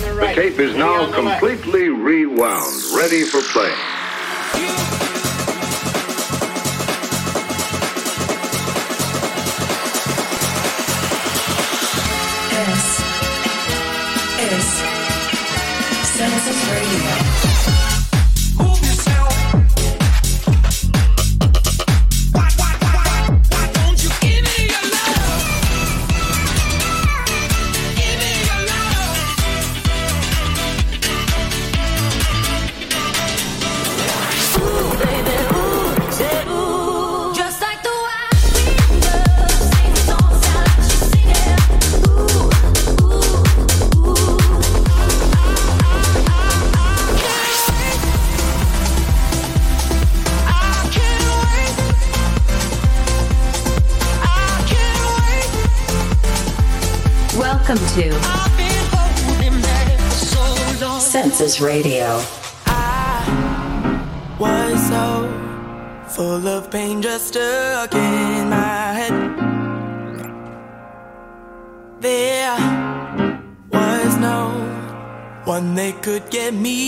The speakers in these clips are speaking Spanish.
the right. The tape is now completely rewound, ready for play. Radio. I was so full of pain, just stuck in my head. There was no one that could get me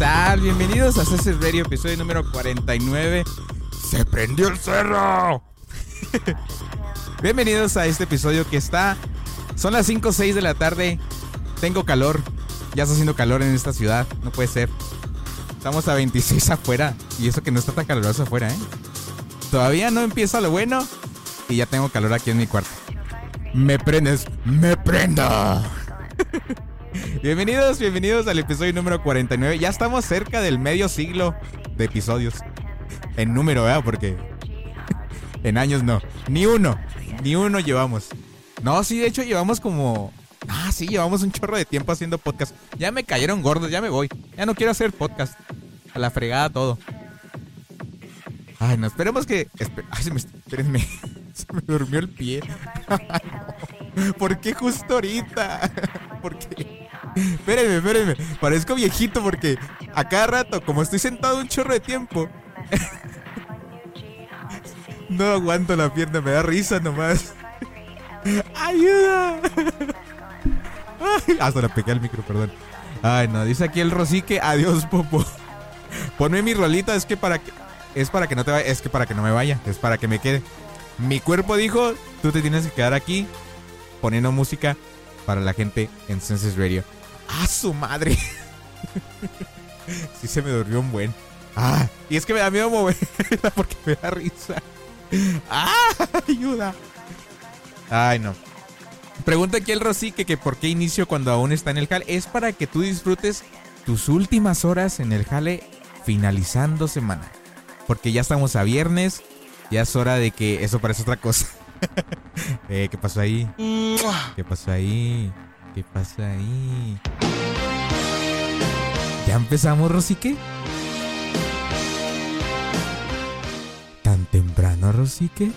tal? Bienvenidos a CC Radio, episodio número 49. ¡Se prendió el cerro! Bienvenidos a este episodio que está. Son las 5 o 6 de la tarde. Tengo calor. Ya está haciendo calor en esta ciudad. No puede ser. Estamos a 26 afuera. Y eso que no está tan caluroso afuera, ¿eh? Todavía no empieza lo bueno. Y ya tengo calor aquí en mi cuarto. Me prendes. Me prendo. Bienvenidos, bienvenidos al episodio número 49. Ya estamos cerca del medio siglo de episodios. En número, ¿verdad? Porque en años no. Ni uno. Ni uno llevamos. No, sí, de hecho llevamos como... Ah, sí, llevamos un chorro de tiempo haciendo podcast. Ya me cayeron gordos, ya me voy. Ya no quiero hacer podcast. A la fregada todo. Ay, no, esperemos que... Ay, se me... Espérenme. Se me durmió el pie. ¿Por qué justo ahorita? ¿Por? Espérenme, espérenme. Parezco viejito porque a cada rato, como estoy sentado un chorro de tiempo, no aguanto la pierna, me da risa nomás. ¡Ayuda! Ay, hasta le pegué al micro, perdón. Ay, no, dice aquí el Rosique, adiós, Popo. Ponme mi rolita, es que para que. Es para que no te vaya, es que para que no me vaya, es para que me quede. Mi cuerpo dijo, tú te tienes que quedar aquí poniendo música para la gente en Senses Radio. ¡Ah, su madre! sí se me durmió un buen. Ah, y es que me da miedo moverla porque me da risa. ¡Ah! ¡Ayuda! Ay, no. Pregunta aquí el Rosique que por qué inicio cuando aún está en el jale. Es para que tú disfrutes tus últimas horas en el jale finalizando semana. Porque ya estamos a viernes. Ya es hora de que eso parece otra cosa. eh, ¿Qué pasó ahí? ¿Qué pasó ahí? ¿Qué pasa ahí? ¿Ya empezamos, Rosique? ¿Tan temprano, Rosique?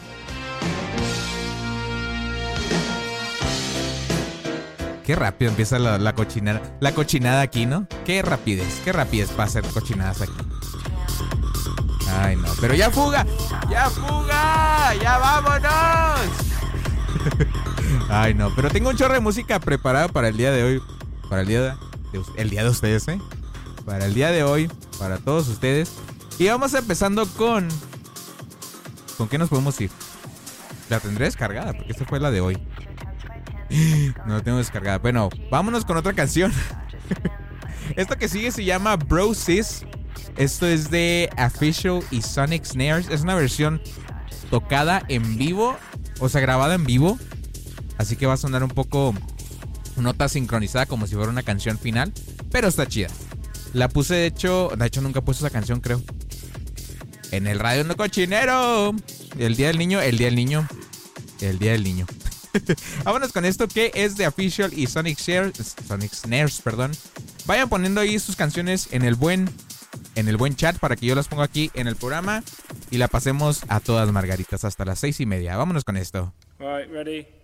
Qué rápido empieza la, la cochinada. La cochinada aquí, ¿no? Qué rapidez, qué rapidez para hacer cochinadas aquí. Ay, no, pero ya fuga, ya fuga, ya vámonos. Ay, no, pero tengo un chorro de música preparada para el día de hoy. Para el día de, el día de ustedes, ¿eh? Para el día de hoy, para todos ustedes. Y vamos empezando con... ¿Con qué nos podemos ir? La tendré descargada, porque esta fue la de hoy. No la tengo descargada. Bueno, vámonos con otra canción. Esto que sigue se llama Bro Sis. Esto es de Official y Sonic Snares. Es una versión tocada en vivo, o sea, grabada en vivo. Así que va a sonar un poco nota sincronizada como si fuera una canción final, pero está chida. La puse de hecho, de hecho nunca he puesto esa canción, creo. En el radio no cochinero. El día del niño, el día del niño, el día del niño. Vámonos con esto que es de Official y Sonic Sonic Snares, perdón. Vayan poniendo ahí sus canciones en el buen en el buen chat para que yo las ponga aquí en el programa y la pasemos a todas margaritas hasta las seis y media. Vámonos con esto. Ready?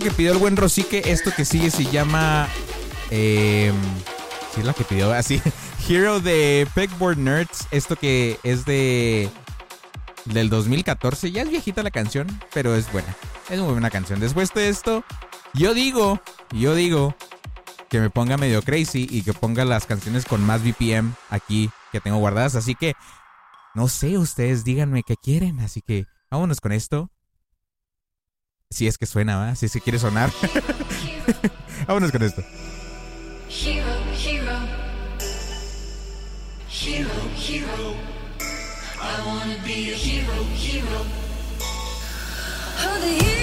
Que pidió el buen Rosique. Esto que sigue se llama. Eh, es la que pidió así. Hero de Pegboard Nerds. Esto que es de. Del 2014. Ya es viejita la canción, pero es buena. Es muy buena canción. Después de esto, yo digo. Yo digo. Que me ponga medio crazy y que ponga las canciones con más BPM aquí que tengo guardadas. Así que. No sé, ustedes díganme qué quieren. Así que vámonos con esto. Si es que suena, ¿va? Si es que quiere sonar. Vámonos con esto. Hero, hero. Hero, hero. I wanna be a hero, hero. Oh, the hero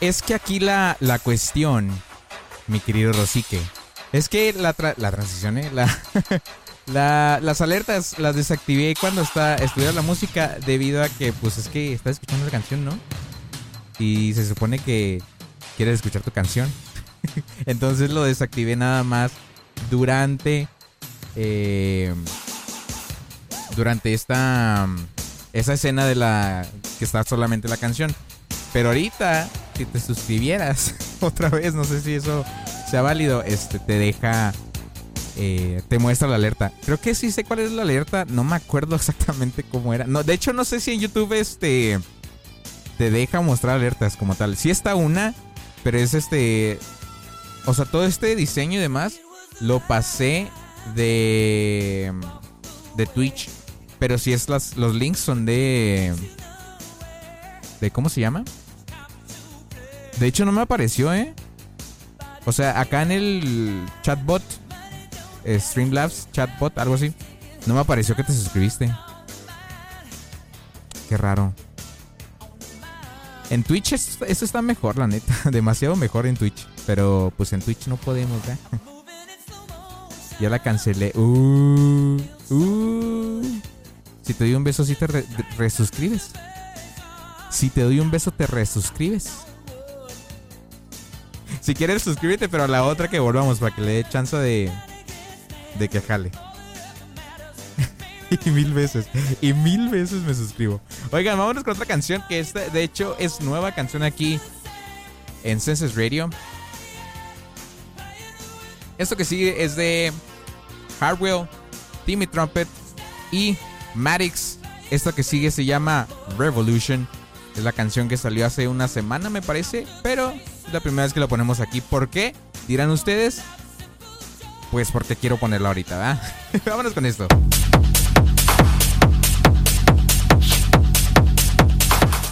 Es que aquí la, la cuestión, mi querido Rosique, es que la, tra- la transición, ¿eh? la, la- las alertas las desactivé cuando está estudiando la música debido a que, pues es que estás escuchando la canción, ¿no? Y se supone que quieres escuchar tu canción. Entonces lo desactivé nada más durante, eh, durante esta, esa escena de la que está solamente la canción. Pero ahorita, si te suscribieras otra vez, no sé si eso sea válido, este te deja, eh, te muestra la alerta. Creo que sí sé cuál es la alerta, no me acuerdo exactamente cómo era. No, de hecho no sé si en YouTube este te deja mostrar alertas como tal. Sí está una, pero es este, o sea, todo este diseño y demás lo pasé de de Twitch, pero si es las los links son de de cómo se llama? De hecho no me apareció, ¿eh? O sea, acá en el chatbot eh, Streamlabs chatbot, algo así, no me apareció que te suscribiste. Qué raro. En Twitch es- eso está mejor, la neta. Demasiado mejor en Twitch. Pero pues en Twitch no podemos, ¿eh? Ya la cancelé. Uh, uh. Si te doy un beso, sí te re- resuscribes. Si te doy un beso, te resuscribes. Si quieres, suscríbete, pero a la otra que volvamos para que le dé chance de, de que jale. y mil veces. Y mil veces me suscribo. Oigan, vámonos con otra canción que esta, de hecho, es nueva canción aquí en Census Radio. Esto que sigue es de Hardwell, Timmy Trumpet y Maddox. Esto que sigue se llama Revolution. Es la canción que salió hace una semana, me parece. Pero es la primera vez que la ponemos aquí. ¿Por qué? Dirán ustedes. Pues porque quiero ponerla ahorita, ¿verdad? Vámonos con esto.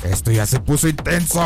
Esto ya se puso intenso.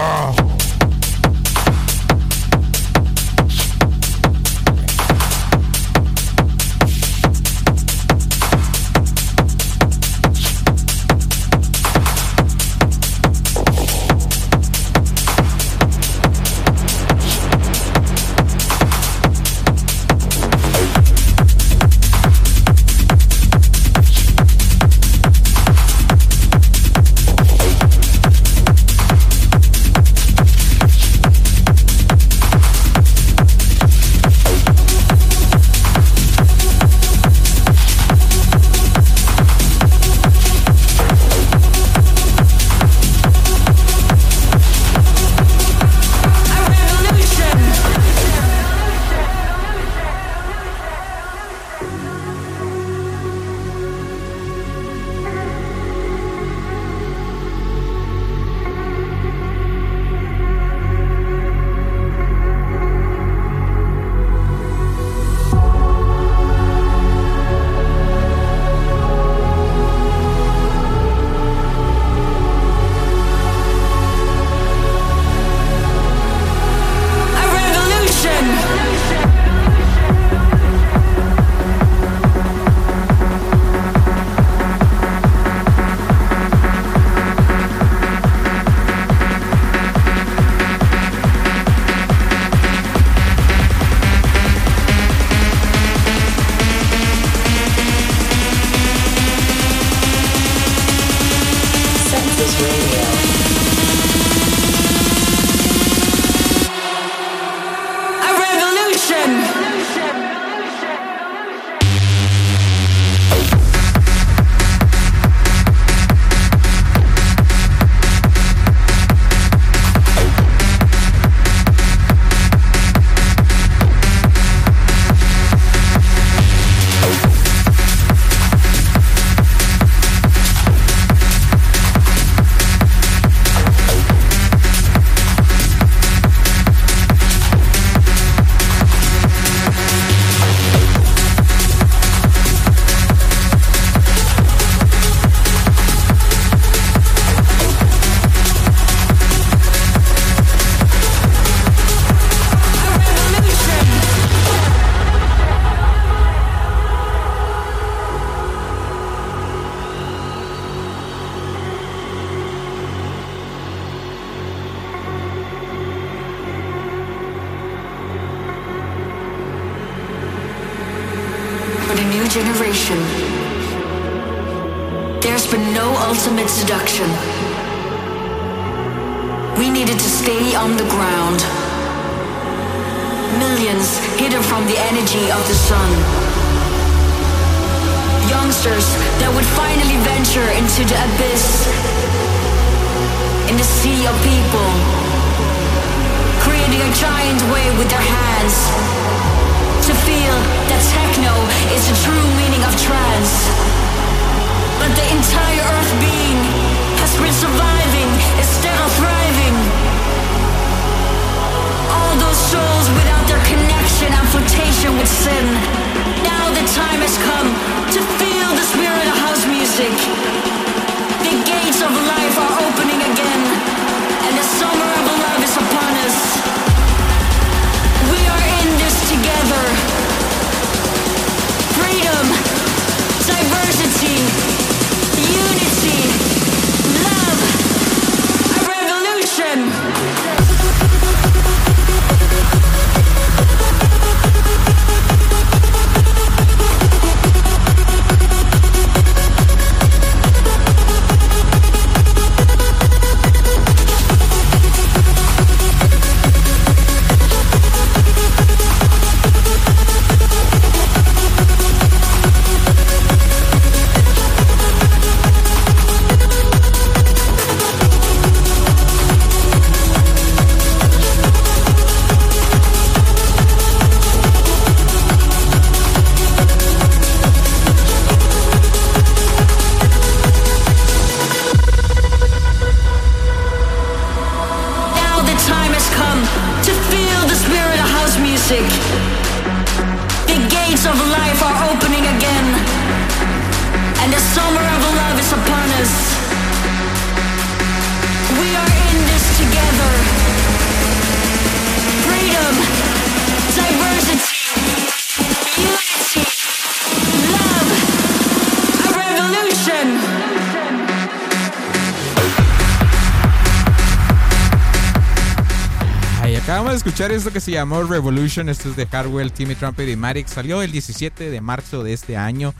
Escuchar esto que se llamó Revolution. Esto es de Hardwell, Timmy Trumpet y Matic. Salió el 17 de marzo de este año.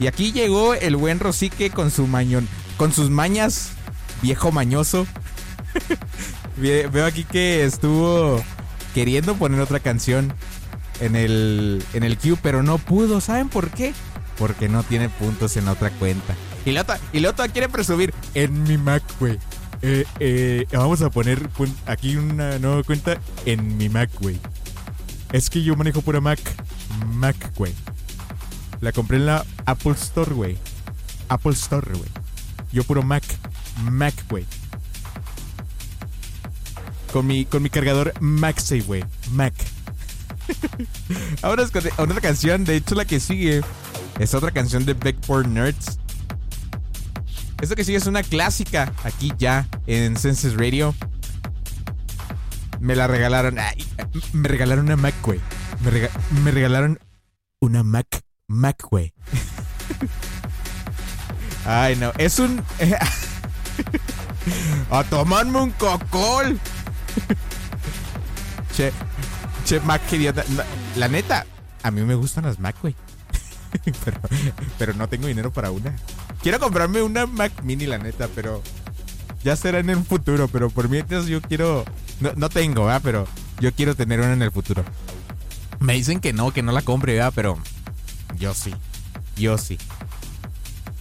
Y aquí llegó el buen Rosique con su mañón, con sus mañas, viejo mañoso. Ve- Veo aquí que estuvo queriendo poner otra canción en el, en el queue, pero no pudo. ¿Saben por qué? Porque no tiene puntos en otra cuenta. Y la otra, y quiere presumir en mi Mac, güey. Eh, eh, vamos a poner aquí una nueva cuenta en mi Mac, güey. Es que yo manejo pura Mac. Mac, güey. La compré en la Apple Store, güey. Apple Store, güey. Yo puro Mac. Mac, güey. Con mi, con mi cargador MagSafe, güey. Mac. Ahora es otra canción. De hecho, la que sigue es otra canción de Backboard Nerds. Esto que sigue es una clásica aquí ya en Senses Radio. Me la regalaron. me regalaron una Mac, güey. Me, rega- me regalaron una Mac. Mac, güey. Ay, no. Es un. A tomarme un cocol. che, che, Mac. No, La neta, a mí me gustan las Mac, güey. pero, pero no tengo dinero para una. Quiero comprarme una Mac Mini, la neta, pero ya será en el futuro. Pero por mientras yo quiero. No, no tengo, ¿verdad? Pero yo quiero tener una en el futuro. Me dicen que no, que no la compre, ¿verdad? Pero yo sí. Yo sí.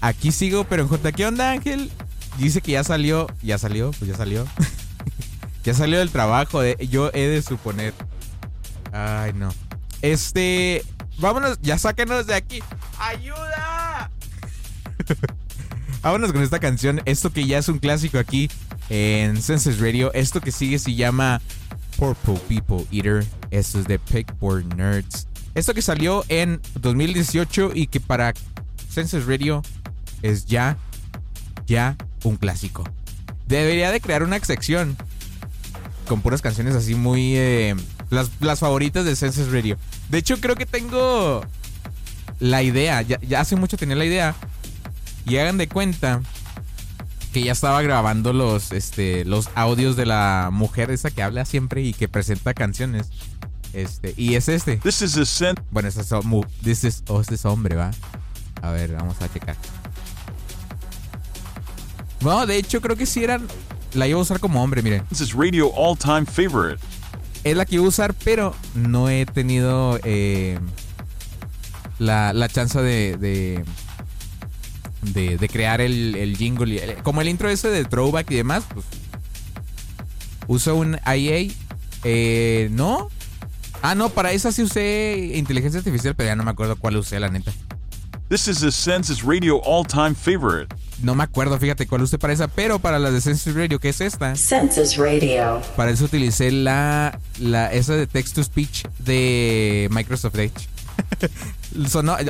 Aquí sigo, pero en J. ¿Qué onda, Ángel? Dice que ya salió. Ya salió, pues ya salió. ya salió del trabajo. de- yo he de suponer. Ay, no. Este. Vámonos, ya sáquenos de aquí. ¡Ayuda! Vámonos con esta canción. Esto que ya es un clásico aquí en Senses Radio. Esto que sigue se llama Purple People Eater. Esto es de Pickboard Nerds. Esto que salió en 2018 y que para Senses Radio es ya, ya un clásico. Debería de crear una sección con puras canciones así muy... eh, las, las favoritas de Senses Radio. De hecho, creo que tengo la idea. Ya, ya hace mucho tenía la idea. Y hagan de cuenta que ya estaba grabando los, este, los audios de la mujer esa que habla siempre y que presenta canciones. Este, y es este. This is a sen- Bueno, este es, this is- oh, este es hombre, ¿va? A ver, vamos a checar. No, de hecho creo que sí eran... La iba a usar como hombre, miren. This is radio all time favorite. Es la que iba a usar, pero no he tenido eh, la, la chance de, de, de- de crear el, el jingle. y el- como el intro ese de throwback y demás, pues uso un IA. Eh, no. Ah, no, para esa sí usé inteligencia artificial, pero ya no me acuerdo cuál usé, la neta. This is a Census radio all time favorite. No me acuerdo, fíjate cuál usé para esa, pero para la de Census Radio, que es esta, Census Radio. para eso utilicé la, la esa de text to speech de Microsoft Edge.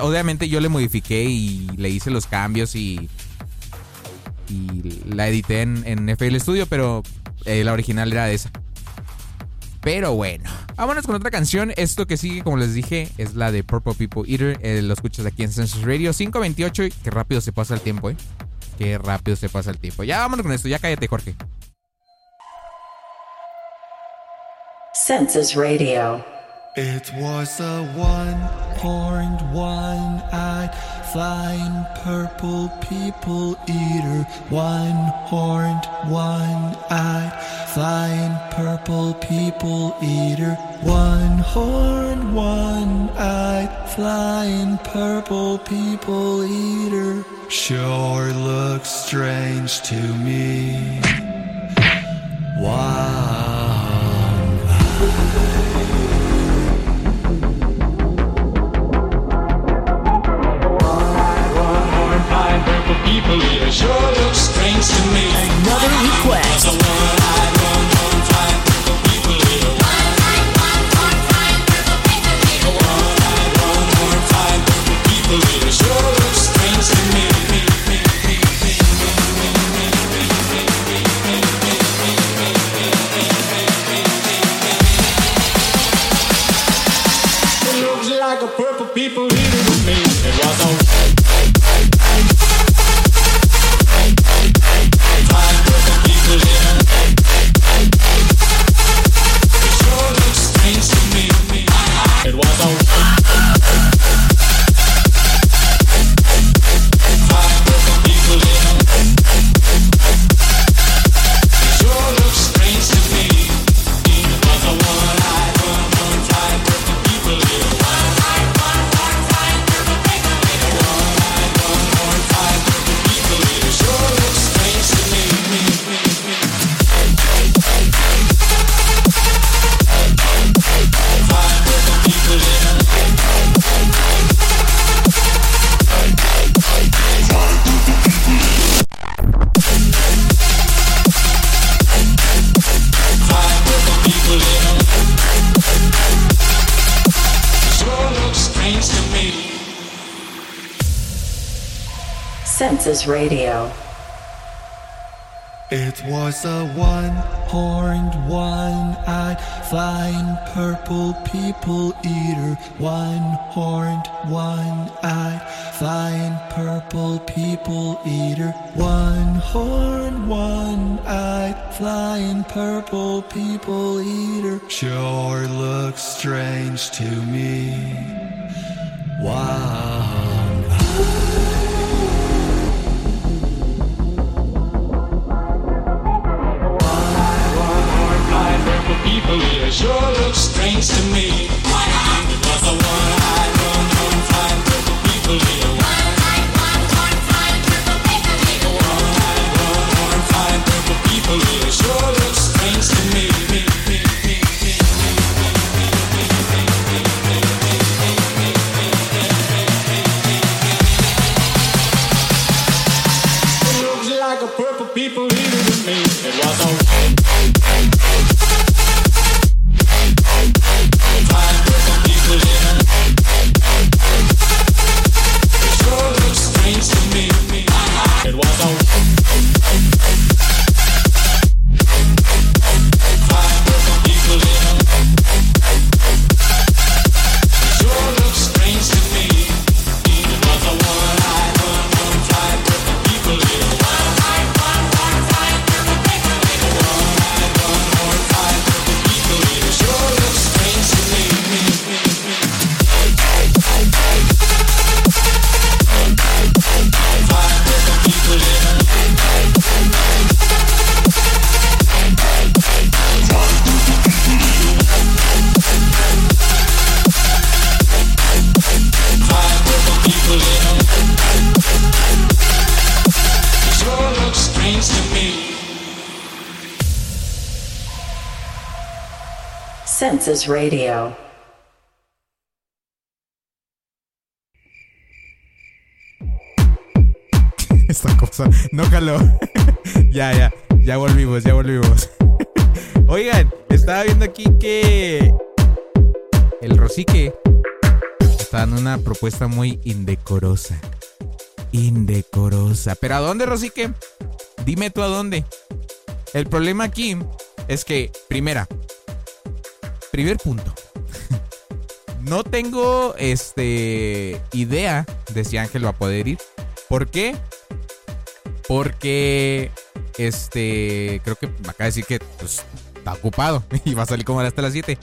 Obviamente yo le modifiqué y le hice los cambios y, y la edité en, en FL Studio, pero eh, la original era esa. Pero bueno, vámonos con otra canción. Esto que sigue, como les dije, es la de Purple People Eater. Eh, lo escuchas aquí en Census Radio 528. y Qué rápido se pasa el tiempo, ¿eh? Qué rápido se pasa el tiempo. Ya vámonos con esto. Ya cállate, Jorge. Census Radio. It was a one-horned, one-eyed, flying purple people eater. One-horned, one-eyed, flying purple people eater. One-horned, one-eyed, flying purple people eater. Sure looks strange to me. of people, yeah, sure looks strange to me. Another request. Radio. It was a one-horned, one-eyed, flying purple people eater. One-horned, one-eyed, flying purple people eater. One-horned, one-eyed, flying purple people eater. Sure looks strange to me. Wow. Census Radio. Esta cosa. No jaló. ya, ya. Ya volvimos, ya volvimos. Oigan, estaba viendo aquí que el Rosique está dando una propuesta muy indecorosa. Indecorosa. ¿Pero a dónde, Rosique? Dime tú a dónde. El problema aquí es que, primera, primer punto. No tengo este idea de si Ángel va a poder ir. ¿Por qué? Porque este creo que me acaba de decir que pues, está ocupado y va a salir como hasta las 7.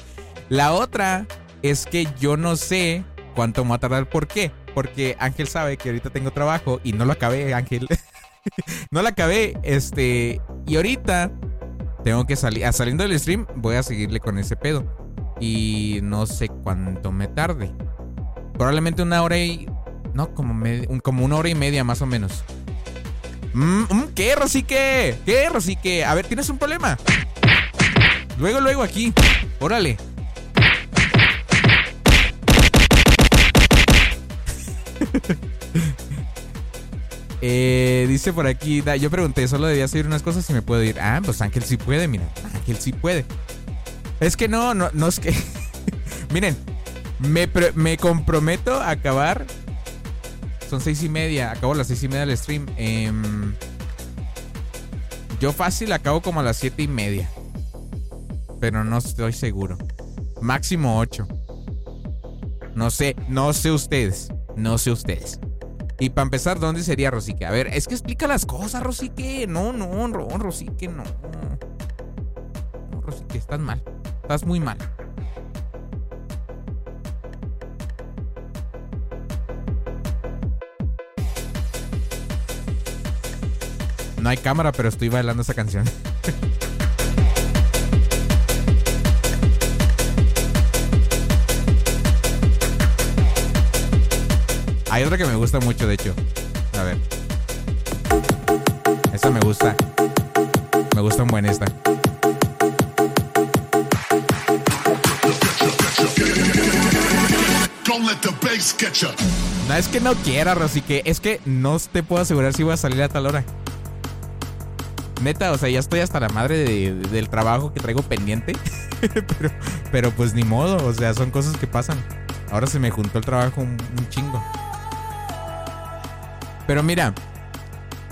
La otra es que yo no sé cuánto me va a tardar. ¿Por qué? Porque Ángel sabe que ahorita tengo trabajo y no lo acabé, Ángel. no lo acabé, este, y ahorita tengo que salir, a saliendo del stream voy a seguirle con ese pedo y no sé cuánto me tarde. Probablemente una hora y no, como me- como una hora y media más o menos. Mm, mm, ¿Qué, Rosique? ¿Qué, Rosique? A ver, ¿tienes un problema? Luego, luego aquí. Órale. Eh, dice por aquí, yo pregunté, solo debía seguir unas cosas y me puedo ir. Ah, pues Ángel sí puede, mira. Ángel sí puede. Es que no, no, no es que. Miren, me, me comprometo a acabar. Son seis y media. Acabo las seis y media del stream. Em, yo fácil acabo como a las siete y media. Pero no estoy seguro. Máximo ocho. No sé, no sé ustedes. No sé ustedes. Y para empezar, ¿dónde sería Rosique? A ver, es que explica las cosas, Rosique. No, no, no, Rosique, no. No, Rosique, estás mal. Estás muy mal. No hay cámara, pero estoy bailando esa canción. Hay otra que me gusta mucho, de hecho. A ver. Esta me gusta. Me gusta un buen esta. No es que no quiera, Rosique. Es que no te puedo asegurar si voy a salir a tal hora. Neta, o sea, ya estoy hasta la madre de- de- del trabajo que traigo pendiente. pero, pero pues ni modo, o sea, son cosas que pasan. Ahora se me juntó el trabajo un, chingo. Pero mira,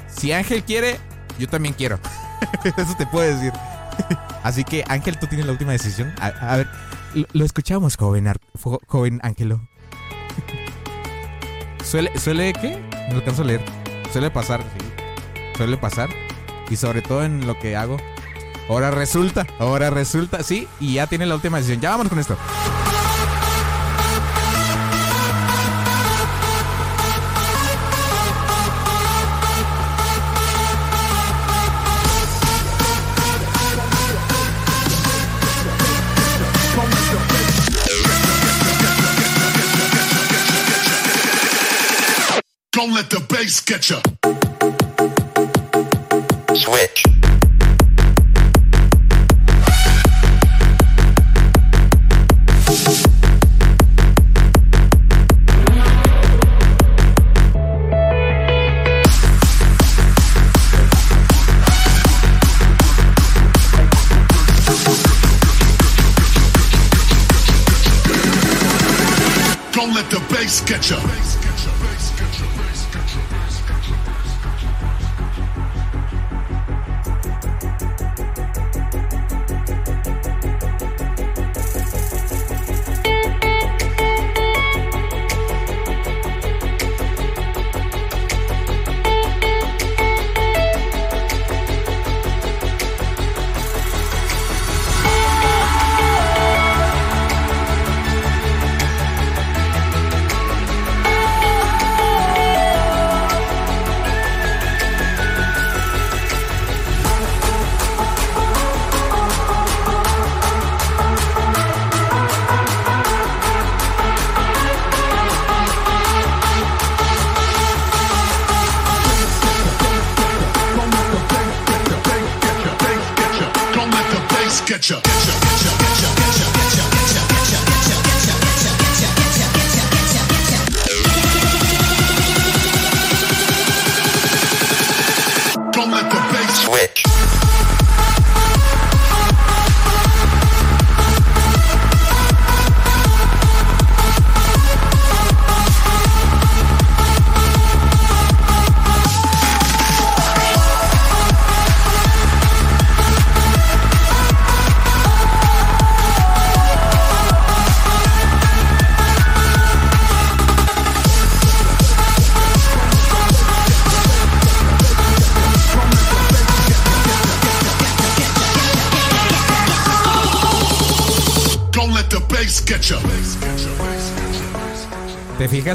si Ángel quiere, yo también quiero. Eso te puedo decir. Así que Ángel, tú tienes la última decisión. A, ver, lo, escuchamos, joven, joven Ángelo. ¿Suele, ¿Suele qué? No alcanzo a leer. Suele pasar, sí. Suele pasar. Y sobre todo en lo que hago. Ahora resulta, ahora resulta, sí. Y ya tiene la última decisión. Ya vamos con esto. Bass get. Switch.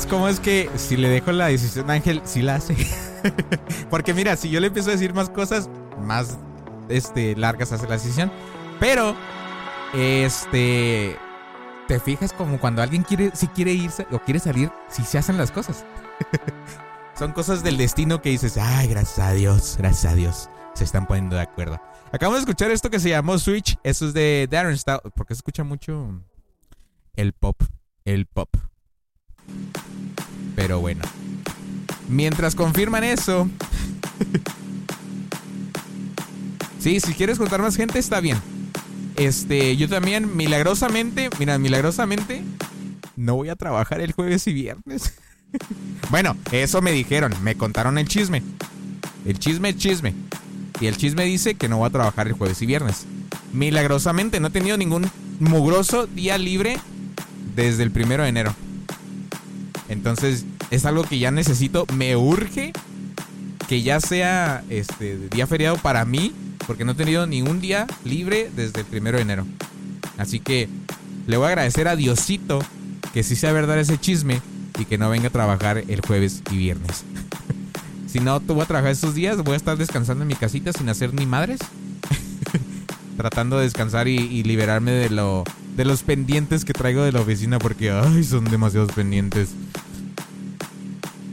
¿Te fijas cómo es que si le dejo la decisión a Ángel, sí la hace? Porque mira, si yo le empiezo a decir más cosas, más este, largas hace la decisión. Pero, este. ¿Te fijas como cuando alguien quiere, si quiere irse o quiere salir, si se hacen las cosas? Son cosas del destino que dices, ay, gracias a Dios, gracias a Dios. Se están poniendo de acuerdo. Acabamos de escuchar esto que se llamó Switch. Eso es de Darren Stout. Porque se escucha mucho el pop. El pop. Pero bueno. Mientras confirman eso. sí, si quieres contar más gente, está bien. Este, yo también, milagrosamente, mira, milagrosamente, no voy a trabajar el jueves y viernes. bueno, eso me dijeron, me contaron el chisme. El chisme es chisme. Y el chisme dice que no voy a trabajar el jueves y viernes. Milagrosamente, no he tenido ningún mugroso día libre desde el primero de enero. Entonces, es algo que ya necesito, me urge que ya sea este día feriado para mí, porque no he tenido ningún día libre desde el primero de enero. Así que le voy a agradecer a Diosito que sí sea verdad ese chisme y que no venga a trabajar el jueves y viernes. si no, tú voy a trabajar estos días, voy a estar descansando en mi casita sin hacer ni madres. Tratando de descansar y, liberarme de lo de los pendientes que traigo de la oficina porque ay, son demasiados pendientes.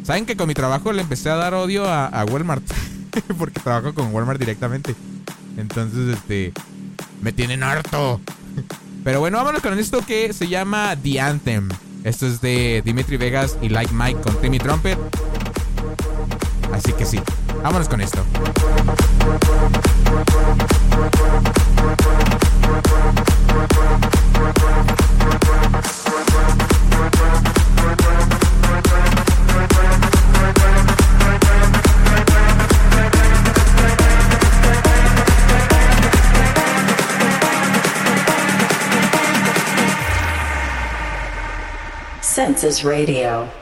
¿Saben que con mi trabajo le empecé a dar odio a, a Walmart? porque trabajo con Walmart directamente. Entonces, este. Me tienen harto. Pero bueno, vámonos con esto que se llama The Anthem. Esto es de Dimitri Vegas y Like Mike con Timmy Trumpet. Así que sí, vámonos con esto. Census Radio.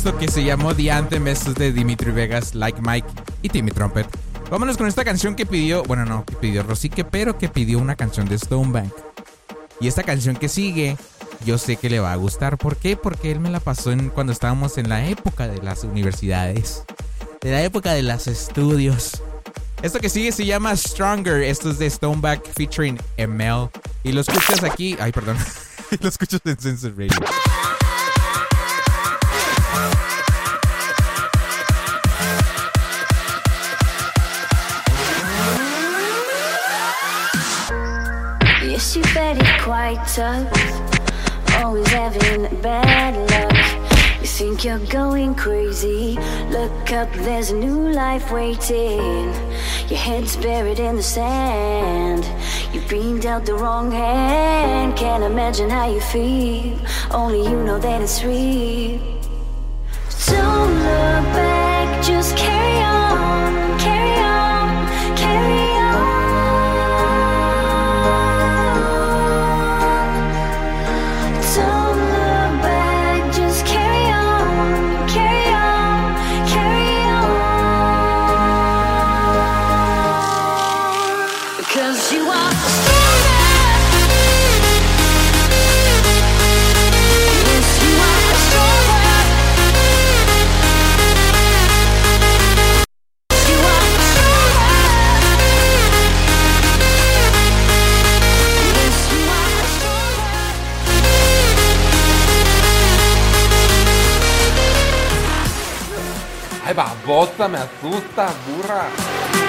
Esto que se llamó The Anthem. Esto es de Dimitri Vegas, Like Mike y Timmy Trumpet. Vámonos con esta canción que pidió, bueno, no, que pidió Rosique, pero que pidió una canción de Stone Bank. Y esta canción que sigue, yo sé que le va a gustar. ¿Por qué? Porque él me la pasó en, cuando estábamos en la época de las universidades. De la época de los estudios. Esto que sigue se llama Stronger. Esto es de Stoneback featuring ML. Y lo escuchas aquí. Ay, perdón. lo escuchas en Sensor Radio. Tough. Always having bad luck. You think you're going crazy. Look up, there's a new life waiting. Your head's buried in the sand. You've been dealt the wrong hand. Can't imagine how you feel. Only you know that it's real. Don't look Ay, babosa, me asusta, burra.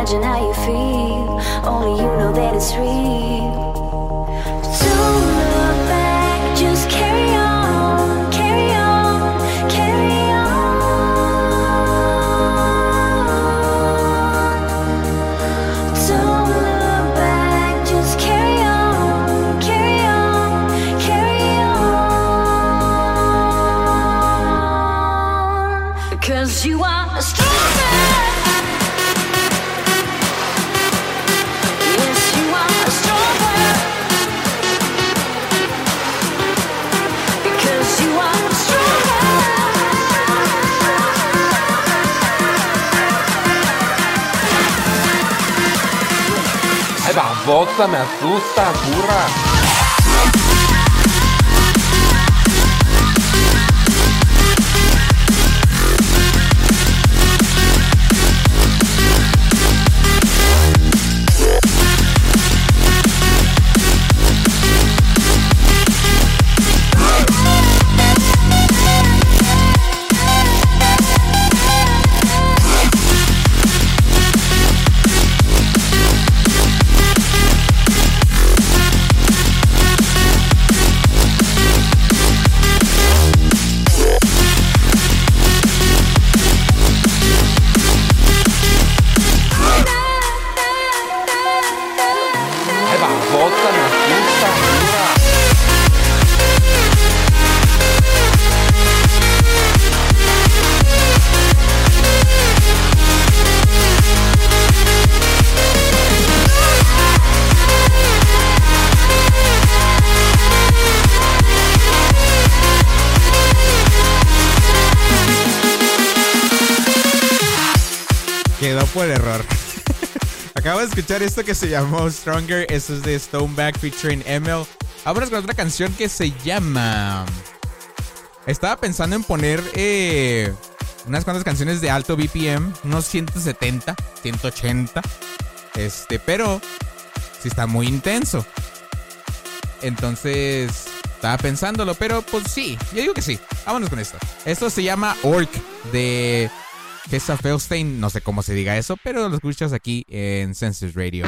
Imagine how you feel. Only you know that it's real. Sustame, susta, kurą. Esto que se llamó Stronger. Eso es de Stoneback featuring ML. Vámonos con otra canción que se llama. Estaba pensando en poner eh, unas cuantas canciones de alto BPM, unos 170, 180. Este, pero sí está muy intenso. Entonces, estaba pensándolo, pero pues sí, yo digo que sí. Vámonos con esto. Esto se llama Orc de Tessa Felstein, no sé cómo se diga eso, pero lo escuchas aquí en Census Radio.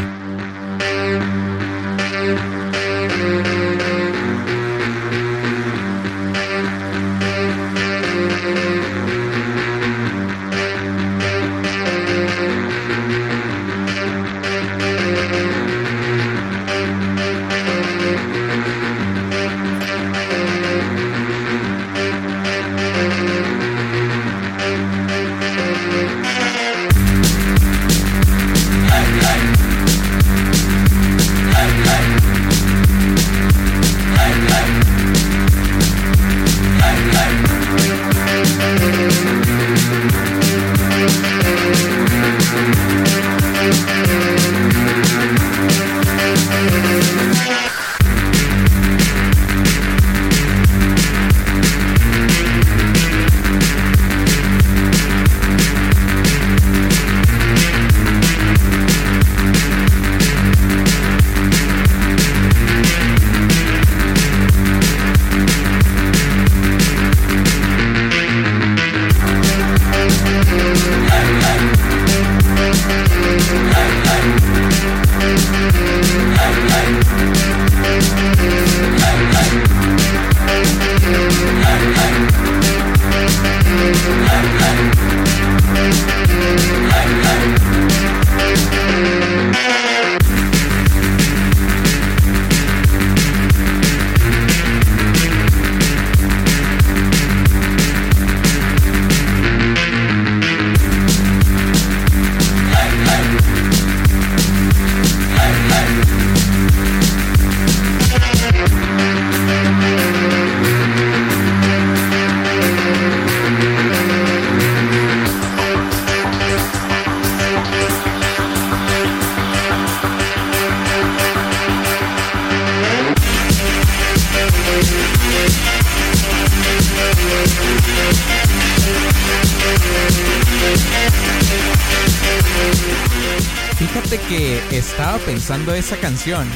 Esa canción.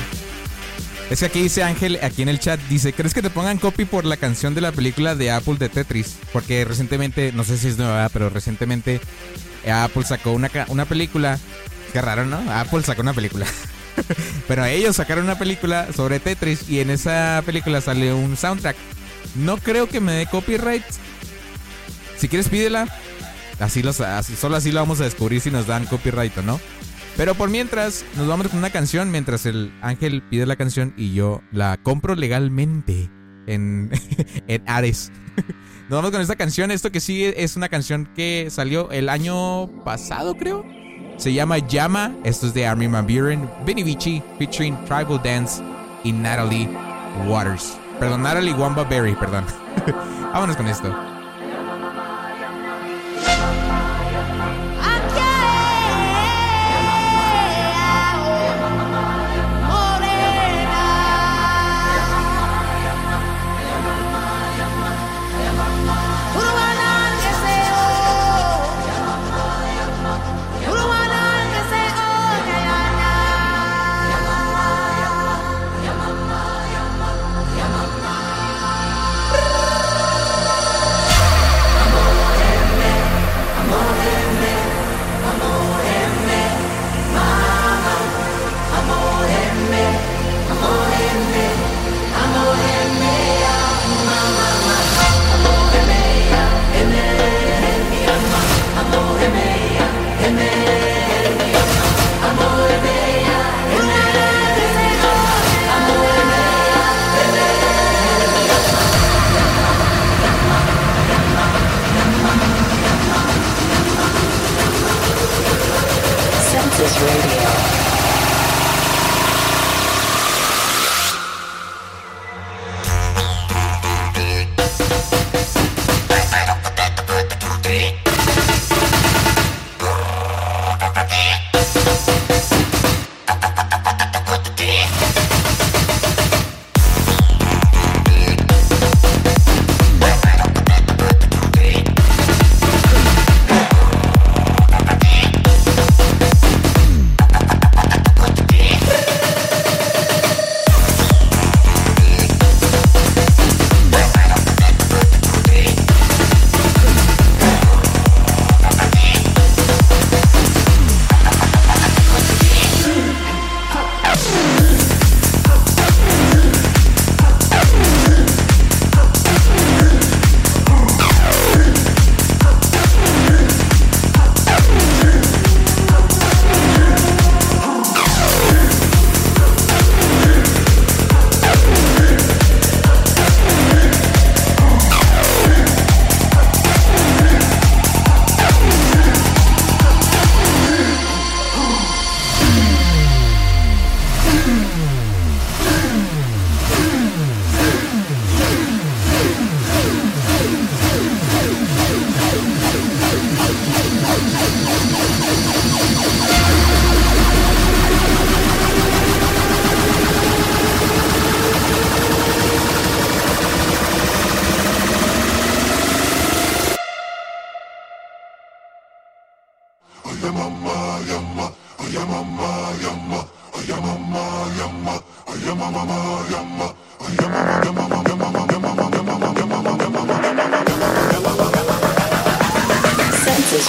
Es que aquí dice Ángel, aquí en el chat, dice, ¿crees que te pongan copy por la canción de la película de Apple de Tetris? Porque recientemente, no sé si es nueva, pero recientemente eh, Apple sacó una, una película. Qué raro, ¿no? Apple sacó una película. pero ellos sacaron una película sobre Tetris y en esa película sale un soundtrack. No creo que me dé copyright. Si quieres pídela. Así los, así- solo así lo vamos a descubrir si nos dan copyright o no. Pero por mientras, nos vamos con una canción mientras el ángel pide la canción y yo la compro legalmente en, en Ares. Nos vamos con esta canción. Esto que sigue es una canción que salió el año pasado, creo. Se llama Llama. Esto es de Armin Van Buren, Benny Vici, featuring Tribal Dance y Natalie Waters. Perdón, Natalie Wamba Berry, perdón. Vámonos con esto.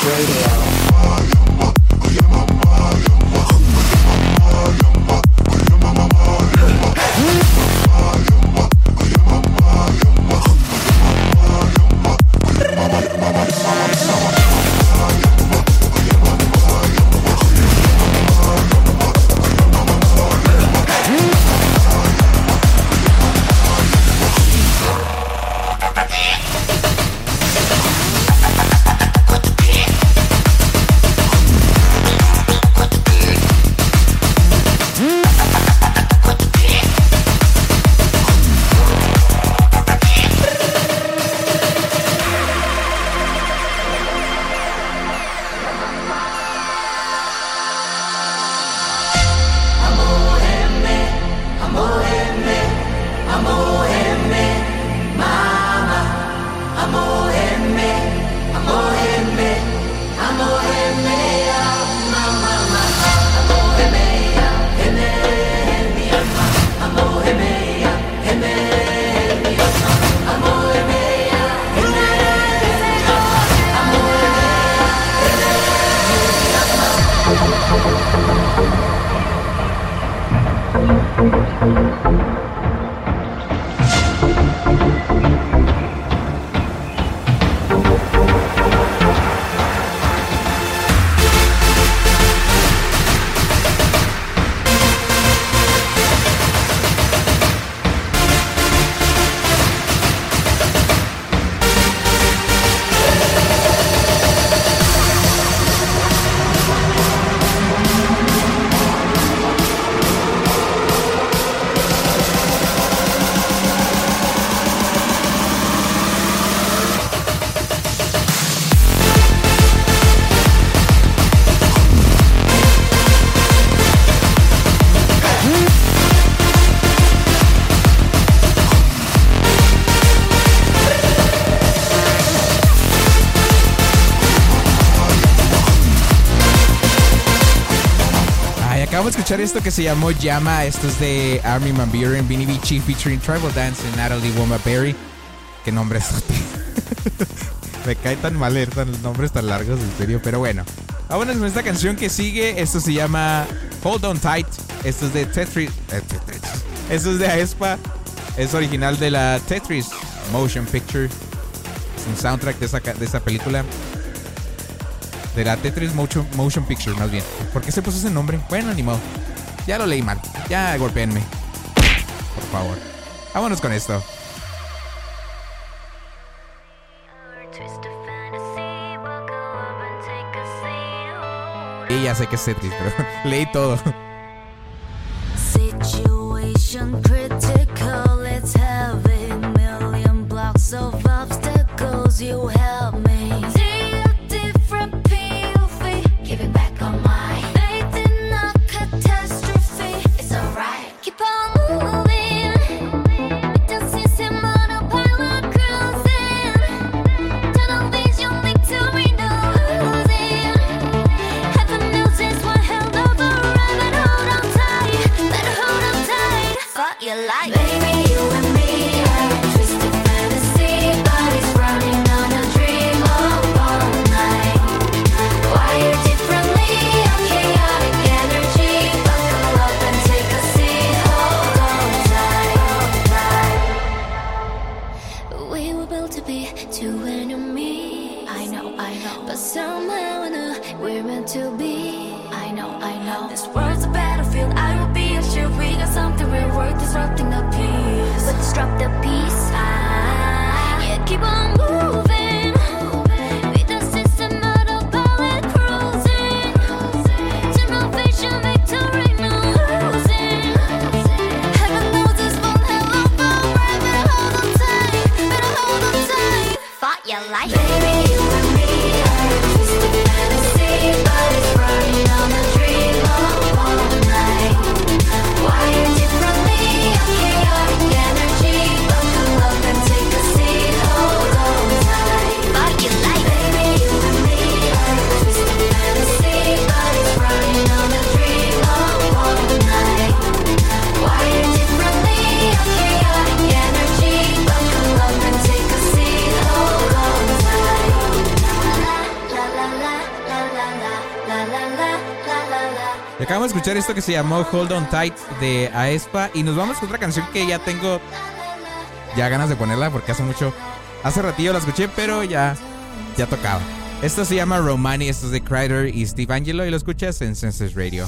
Radio. Esto que se llamó Llama. Esto es de Armin Van Buren, Vinny Vici featuring Tribal Dance y Natalie Woma Berry. Qué nombre es Me cae tan mal leer tan nombres tan largos, en serio. Pero bueno, vámonos con esta canción que sigue. Esto se llama Hold On Tight. Esto es de Tetris. eh. Esto es de Aespa. Es original de la Tetris Motion Picture. Es un soundtrack de esa, de esa película. De la Tetris Motion, Motion Picture, más bien. ¿Por qué se puso ese nombre? Bueno, ni modo. Ya lo leí mal. Ya golpeenme. Por favor. Vámonos con esto. Y ya sé que es Tetris, pero leí todo. Esto que se llamó Hold On Tight de Aespa. Y nos vamos con otra canción que ya tengo ya ganas de ponerla porque hace mucho. Hace ratillo la escuché, pero ya, ya tocaba. Esto se llama Romani, esto es de Crider y Steve Angelo y lo escuchas en Senses Radio.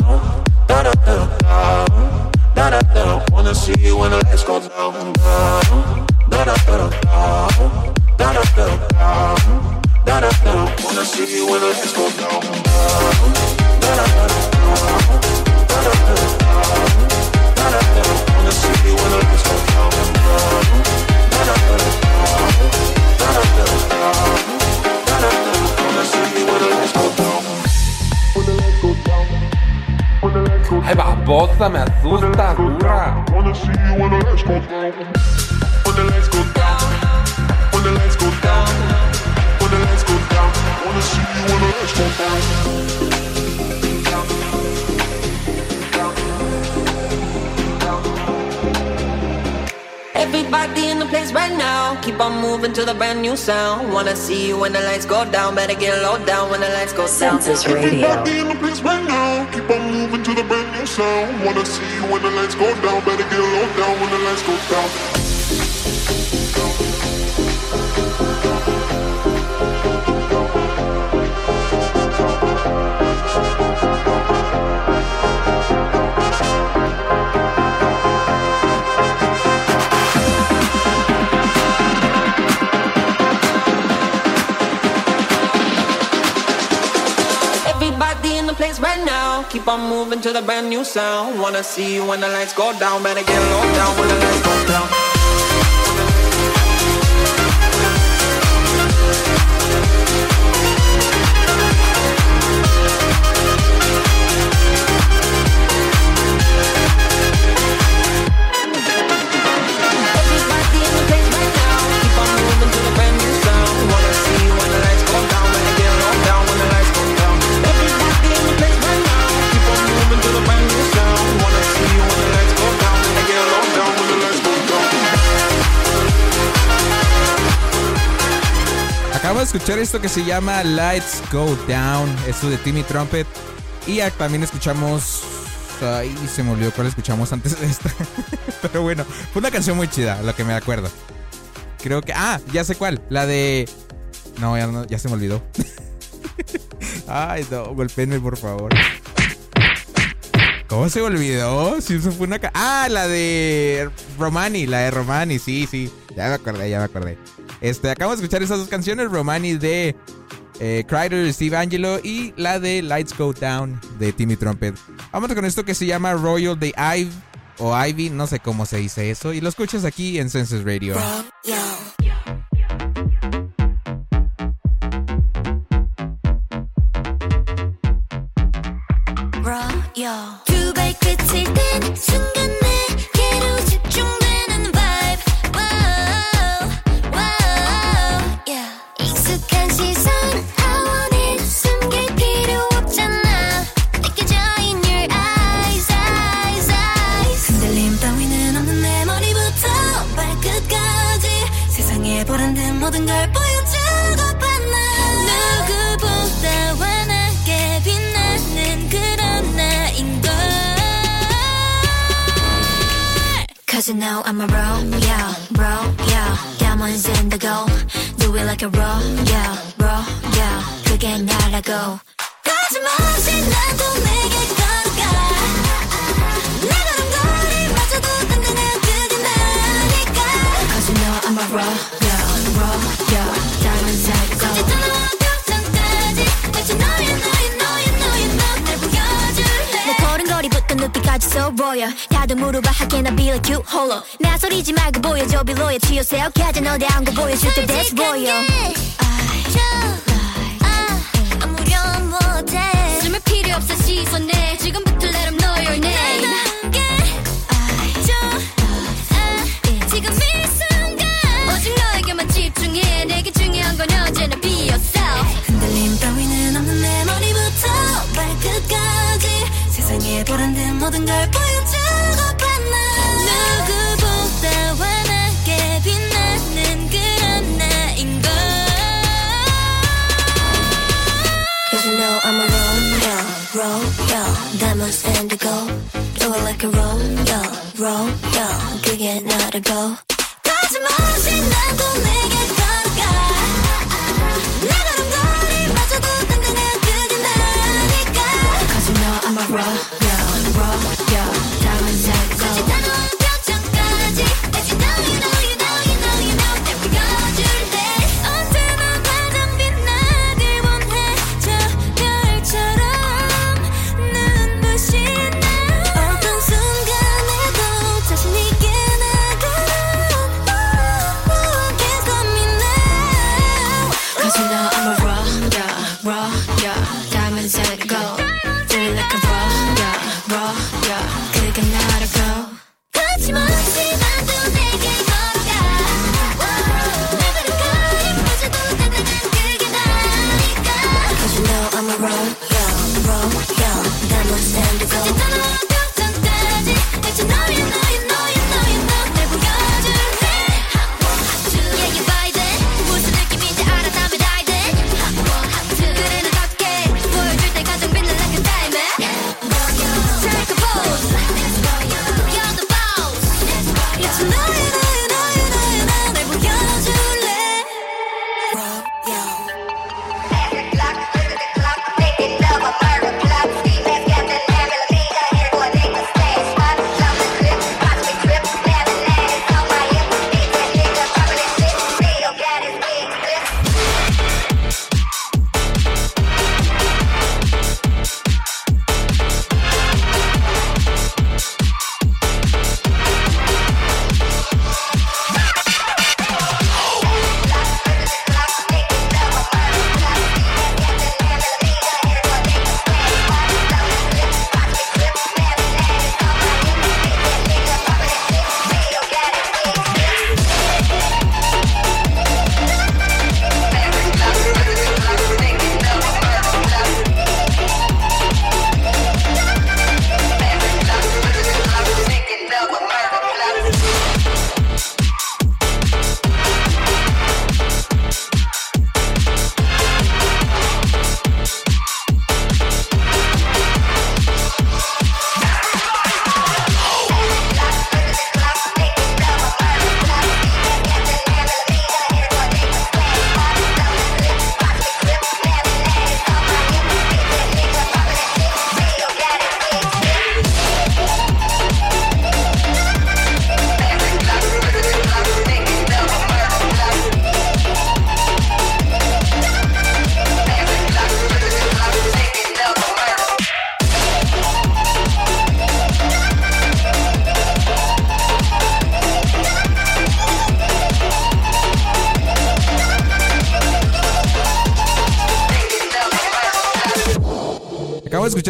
Wanna see you when the lights go down. Wanna see you when the lights go down. Wanna see you when the lights go down. Wanna see you when the lights go down. Ay, babosa, me asusta, burra. down. Everybody in the place right now, keep on moving to the brand new sound. Wanna see you when the lights go down, better get low down when the lights go down. Census Radio. Everybody in the place right now, keep on moving to the brand new sound. Wanna see when the lights go down. Better get low down when the lights go down. I'm moving to the brand new sound. Wanna see you when the lights go down. Better get low down when the lights go down. escuchar esto que se llama Lights Go Down, esto de Timmy Trumpet. Y también escuchamos. Ay, se me olvidó cuál escuchamos antes de esta. Pero bueno, fue una canción muy chida, lo que me acuerdo. Creo que. Ah, ya sé cuál. La de. No, ya, no, ya se me olvidó. Ay, no, golpeenme, por favor. ¿Cómo se olvidó? Si eso fue una. Ah, la de Romani, la de Romani, sí, sí. Ya me acordé, ya me acordé. Este, acabamos de escuchar esas dos canciones, Romani de eh, Crider, Steve Angelo y la de Lights Go Down de Timmy Trumpet. Vamos con esto que se llama Royal de Ive o Ivy, no sé cómo se dice eso, y lo escuchas aquí en Census Radio.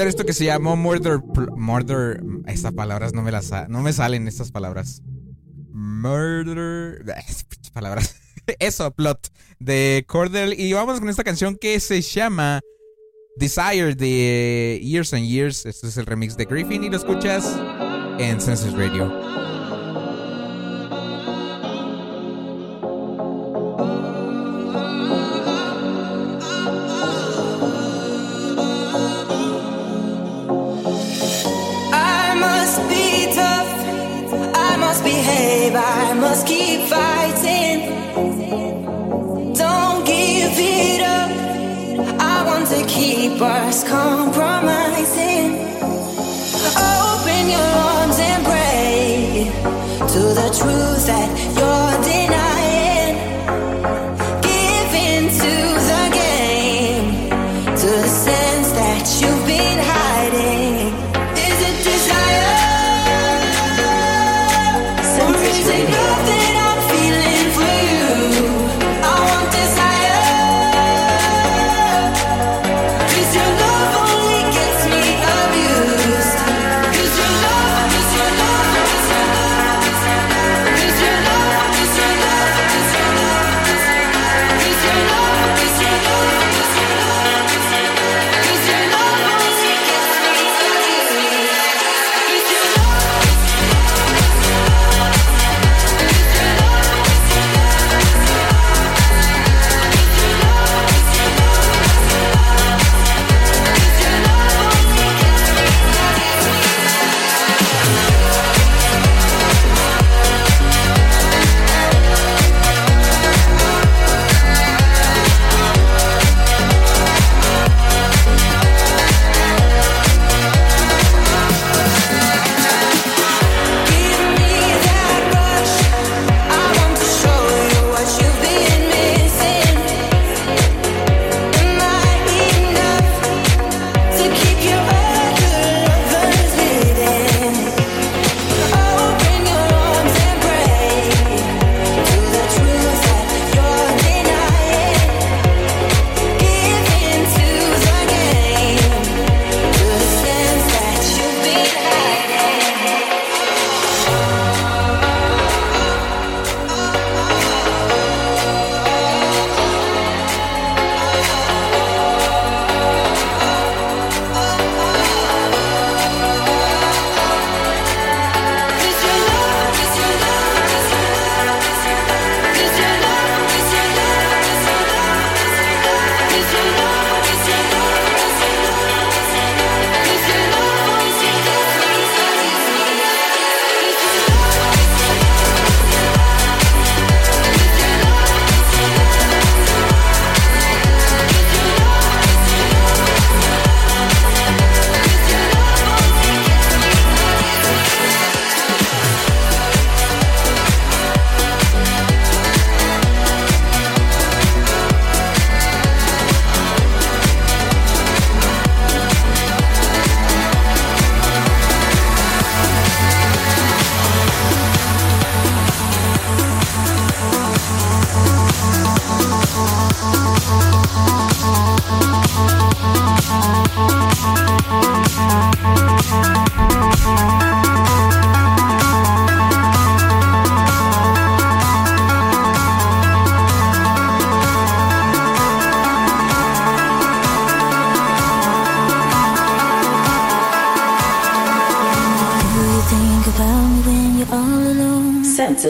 esto que se llamó Murder. Murder. Estas palabras no me las. No me salen estas palabras. Murder. Palabras. Eso, plot. De Cordell. Y vamos con esta canción que se llama Desire de Years and Years. Este es el remix de Griffin y lo escuchas en Census Radio. bus compromise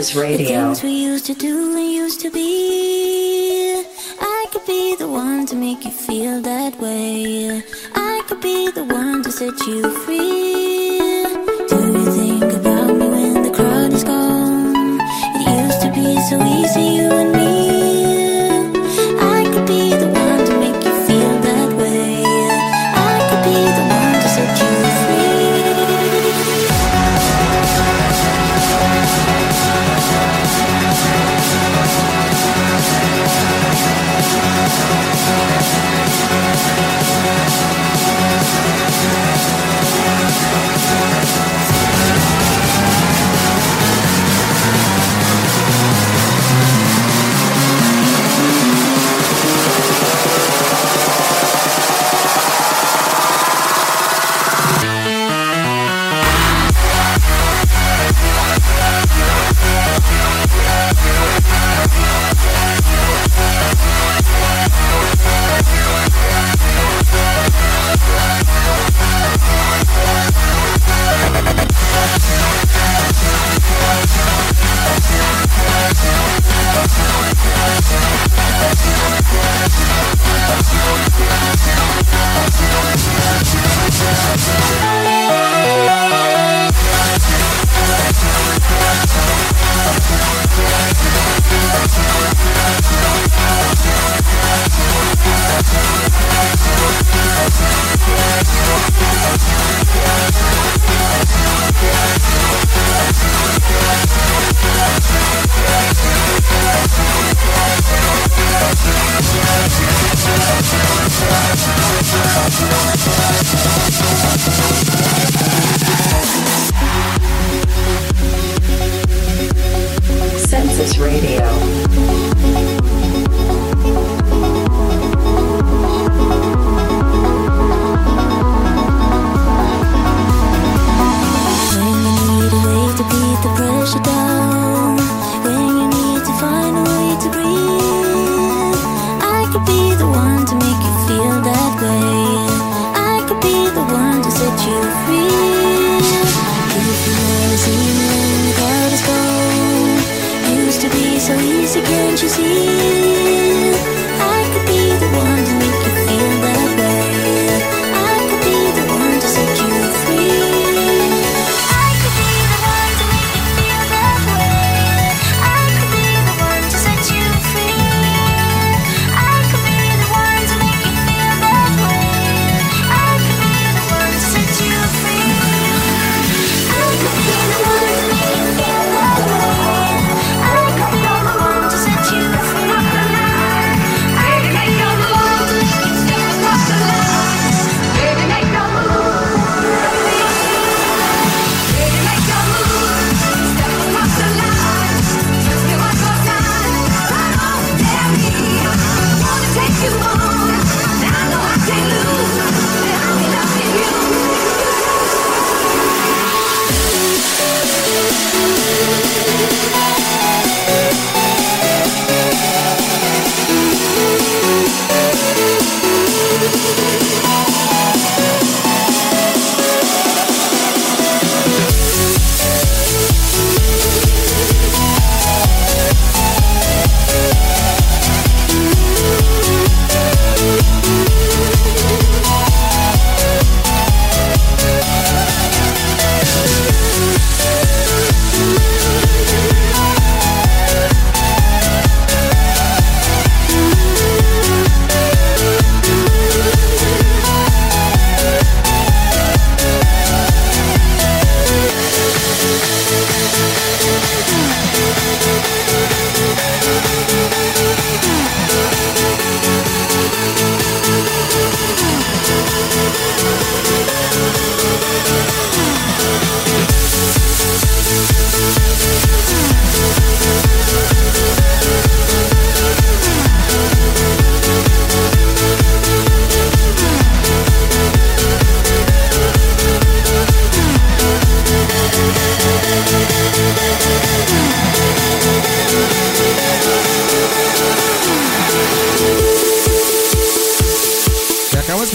Voices Radio.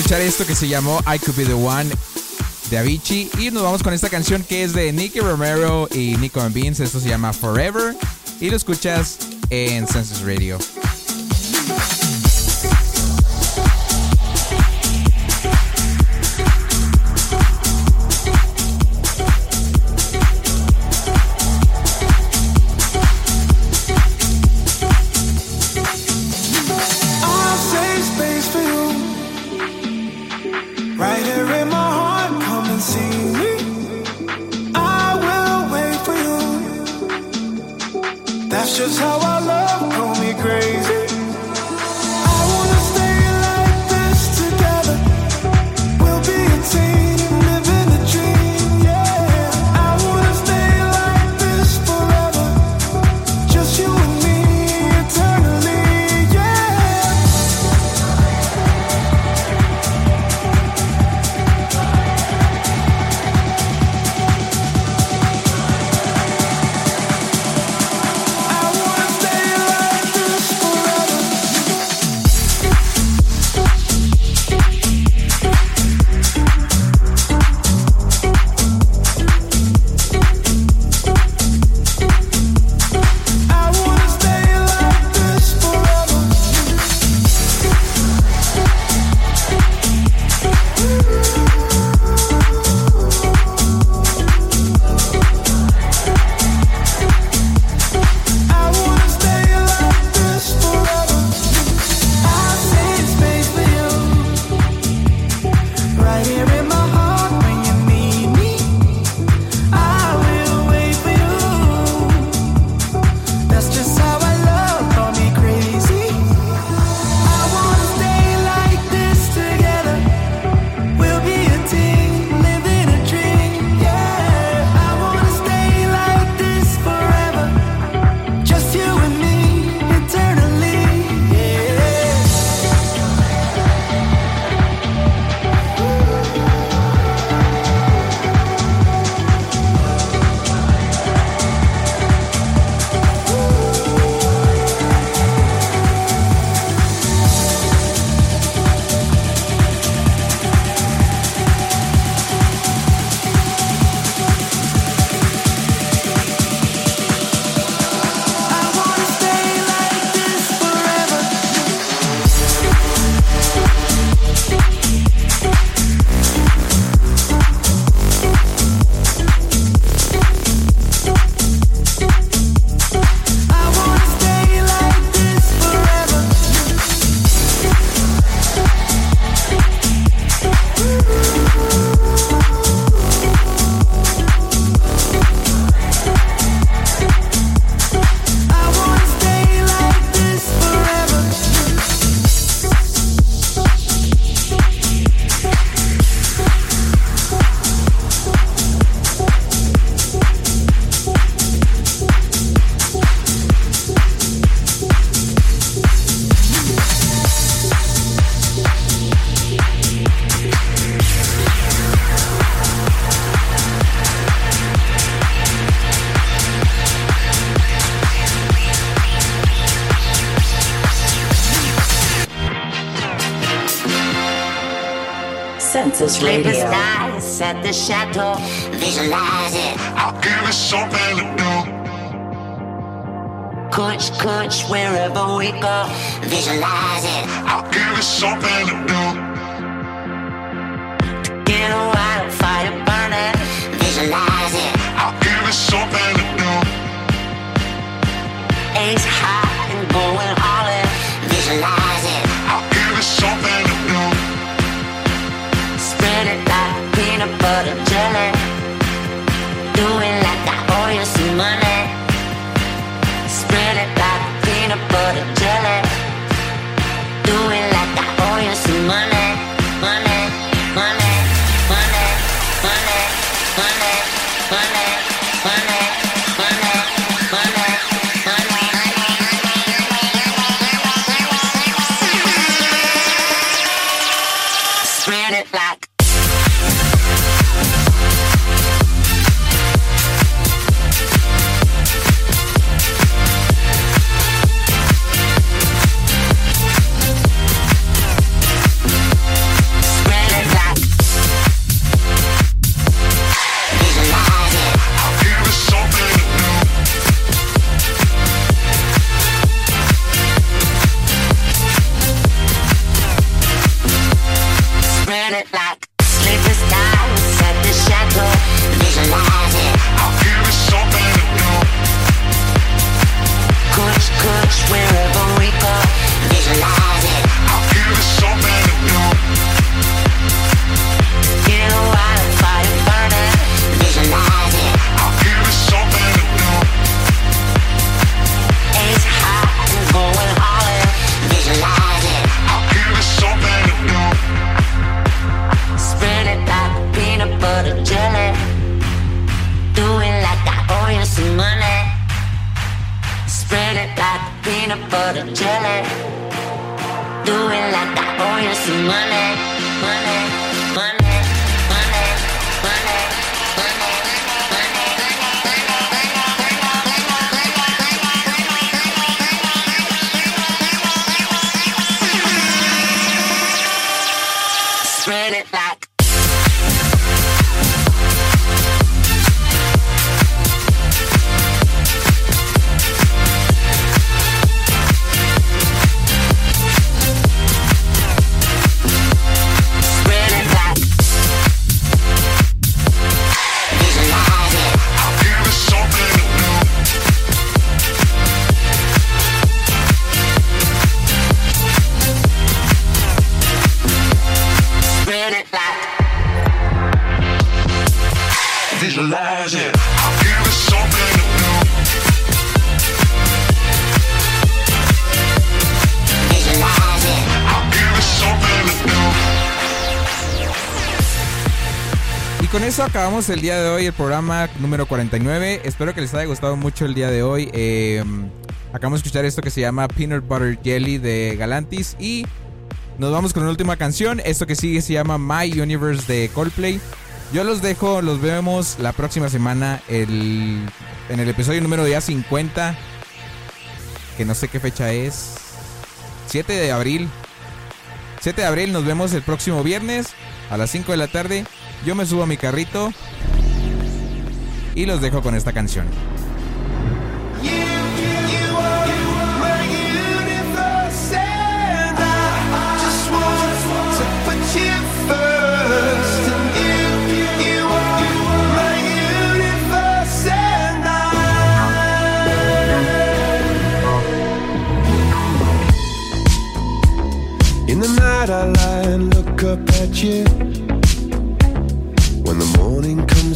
escuchar esto que se llamó I Could Be The One de Avicii y nos vamos con esta canción que es de Nicky Romero y Nico and Beans. Esto se llama Forever y lo escuchas en Census Radio. Sleepless Radio. nights at the chateau. Visualize it. I'll give you something to do. Coach, coach, wherever we go. Visualize it. I'll give you something to do. To Get a wildfire burning. Visualize it. I'll give you something everybody acabamos el día de hoy el programa número 49. Espero que les haya gustado mucho el día de hoy. Eh, acabamos de escuchar esto que se llama Peanut Butter Jelly de Galantis. Y nos vamos con la última canción. Esto que sigue se llama My Universe de Coldplay. Yo los dejo, los vemos la próxima semana el, en el episodio número ya 50. Que no sé qué fecha es. 7 de abril. 7 de abril nos vemos el próximo viernes a las 5 de la tarde. Yo me subo a mi carrito y los dejo con esta canción. At you. When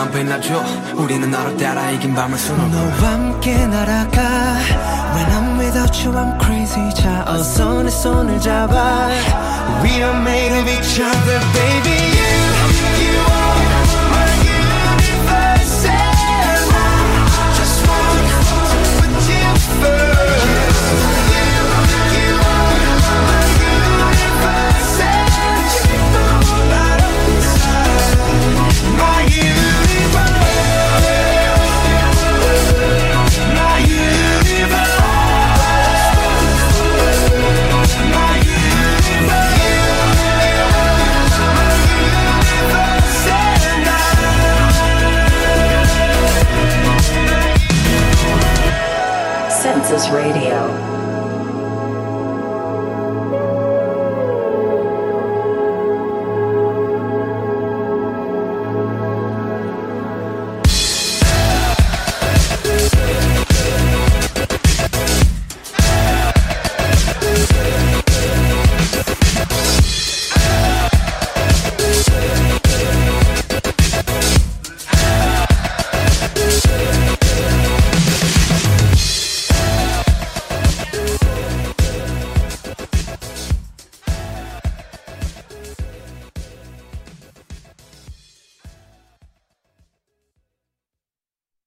mam peinat yo